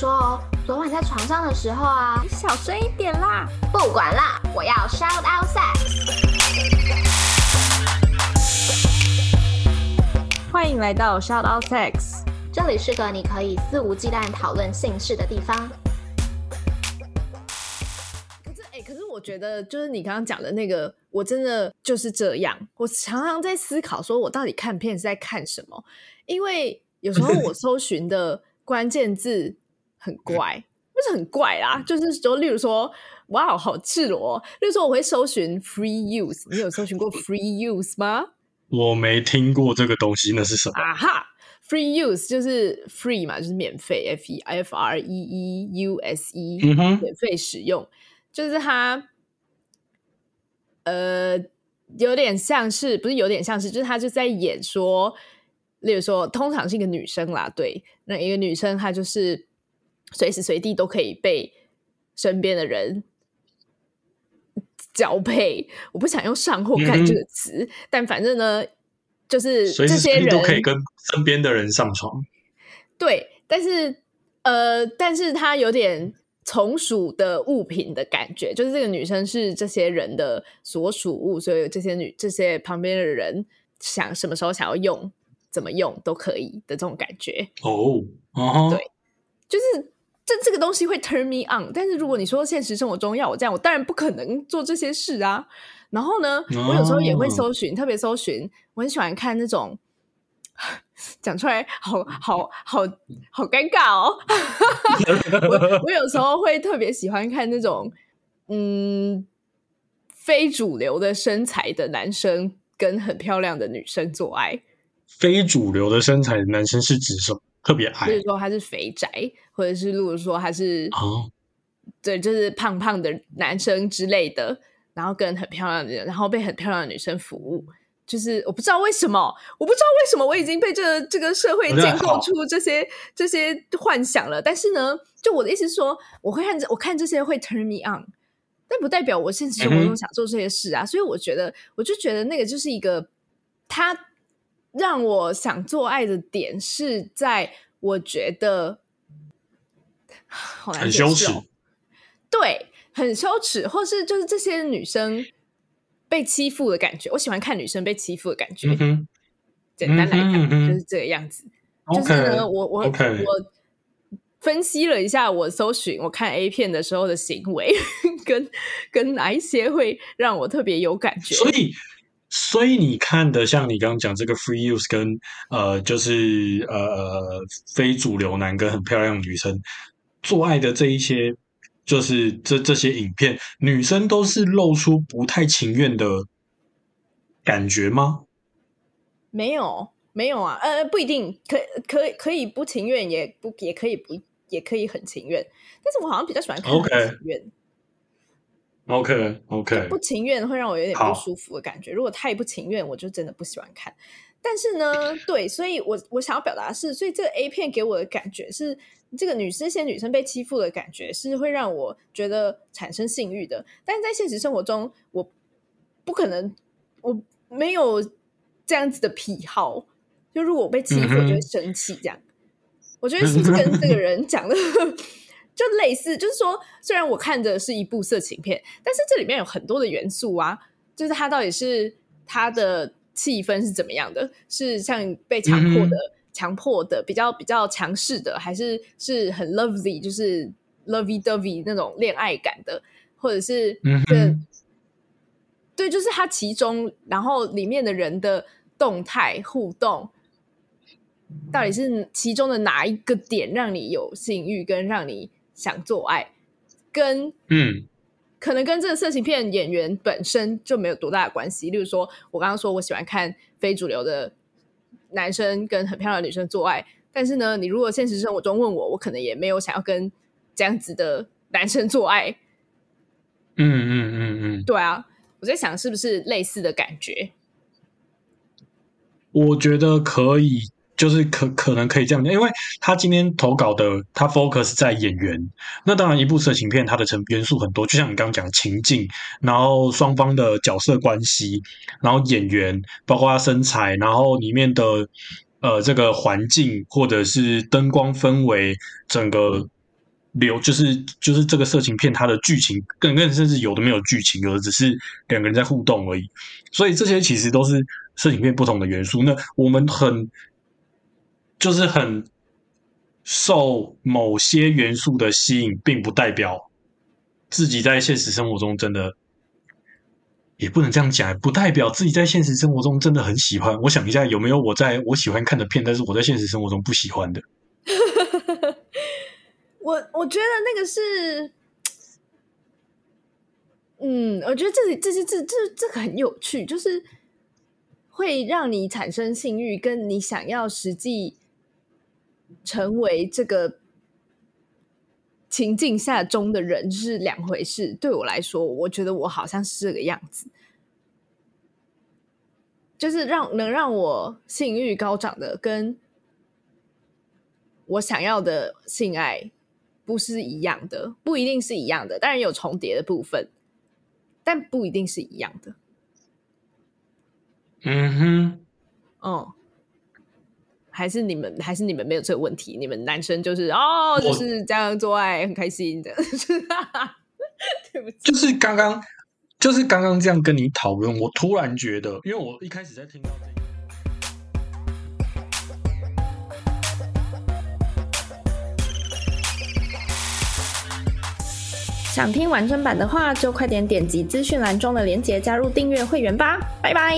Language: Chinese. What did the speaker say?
说哦，昨晚在床上的时候啊，你小声一点啦。不管啦，我要 shout out sex。欢迎来到 shout out sex，这里是个你可以肆无忌惮讨论性事的地方。可是，哎，可是我觉得，就是你刚刚讲的那个，我真的就是这样。我常常在思考，说我到底看片是在看什么？因为有时候我搜寻的。关键字很怪，不是很怪啦，就是说，例如说，哇，好赤裸。例如说，我会搜寻 free use，你有搜寻过 free use 吗？我没听过这个东西，那是什么？啊哈，free use 就是 free 嘛，就是免费，f e f r e e u s e，免费使用，就是它，呃，有点像是，不是有点像是，就是他就在演说。例如说，通常是一个女生啦，对，那一个女生她就是随时随地都可以被身边的人交配。我不想用上或干这个词，嗯、但反正呢，就是这些人都可以跟身边的人上床。对，但是呃，但是他有点从属的物品的感觉，就是这个女生是这些人的所属物，所以这些女这些旁边的人想什么时候想要用。怎么用都可以的这种感觉哦，oh, uh-huh. 对，就是这这个东西会 turn me on。但是如果你说现实生活中要我这样，我当然不可能做这些事啊。然后呢，oh. 我有时候也会搜寻，特别搜寻，我很喜欢看那种 讲出来好好好好尴尬哦。我我有时候会特别喜欢看那种嗯非主流的身材的男生跟很漂亮的女生做爱。非主流的身材的男生是指什么？特别矮，比如说他是肥宅，或者是如果说他是哦，对，就是胖胖的男生之类的，然后跟很漂亮的人，然后被很漂亮的女生服务，就是我不知道为什么，我不知道为什么我已经被这个这个社会建构出这些这些幻想了。但是呢，就我的意思是说，我会看这，我看这些会 turn me on，但不代表我现实生活中想做这些事啊。嗯、所以我觉得，我就觉得那个就是一个他。让我想做爱的点是在我觉得好难解释哦，很羞耻，对，很羞耻，或是就是这些女生被欺负的感觉。我喜欢看女生被欺负的感觉。嗯、简单来讲，就是这个样子。就是呢，我我.我分析了一下，我搜寻我看 A 片的时候的行为，跟跟哪一些会让我特别有感觉。所以。所以你看的像你刚刚讲这个 free use 跟呃就是呃非主流男跟很漂亮女生做爱的这一些，就是这这些影片，女生都是露出不太情愿的感觉吗？没有，没有啊，呃，不一定，可可可以不情愿，也不也可以不也可以很情愿，但是我好像比较喜欢看很情愿。Okay. OK OK，不情愿会让我有点不舒服的感觉。如果太不情愿，我就真的不喜欢看。但是呢，对，所以我我想要表达的是，所以这个 A 片给我的感觉是，这个女生、这些女生被欺负的感觉是会让我觉得产生性欲的。但是在现实生活中，我不可能，我没有这样子的癖好。就如果我被欺负，我就会生气。这样，嗯、我觉得是不是跟这个人讲的？就类似，就是说，虽然我看的是一部色情片，但是这里面有很多的元素啊。就是它到底是它的气氛是怎么样的？是像被强迫的、强迫的、比较比较强势的，还是是很 lovely，就是 lovey dovey 那种恋爱感的，或者是嗯哼，对，就是它其中，然后里面的人的动态互动，到底是其中的哪一个点让你有性欲，跟让你想做爱，跟嗯，可能跟这个色情片演员本身就没有多大的关系。例如说，我刚刚说我喜欢看非主流的男生跟很漂亮的女生做爱，但是呢，你如果现实生活中问我，我可能也没有想要跟这样子的男生做爱。嗯嗯嗯嗯，嗯对啊，我在想是不是类似的感觉？我觉得可以。就是可可能可以这样讲，因为他今天投稿的，他 focus 在演员。那当然，一部色情片它的成元素很多，就像你刚刚讲的情境，然后双方的角色关系，然后演员，包括他身材，然后里面的呃这个环境或者是灯光氛围，整个流，就是就是这个色情片它的剧情，更更甚至有的没有剧情，有的只是两个人在互动而已。所以这些其实都是色情片不同的元素。那我们很就是很受某些元素的吸引，并不代表自己在现实生活中真的。也不能这样讲，不代表自己在现实生活中真的很喜欢。我想一下，有没有我在我喜欢看的片，但是我在现实生活中不喜欢的？我我觉得那个是，嗯，我觉得这里这些这这这个很有趣，就是会让你产生性欲，跟你想要实际成为这个情境下中的人是两回事。对我来说，我觉得我好像是这个样子，就是让能让我性欲高涨的，跟我想要的性爱不是一样的，不一定是一样的，当然有重叠的部分，但不一定是一样的。嗯哼，哦。还是你们，还是你们没有这个问题？你们男生就是哦，就是这样做爱很开心的。对不起，就是刚刚，就是刚刚这样跟你讨论，我突然觉得，因为我一开始在听到这个，想听完整版的话，就快点点击资讯栏中的链接加入订阅会员吧，拜拜。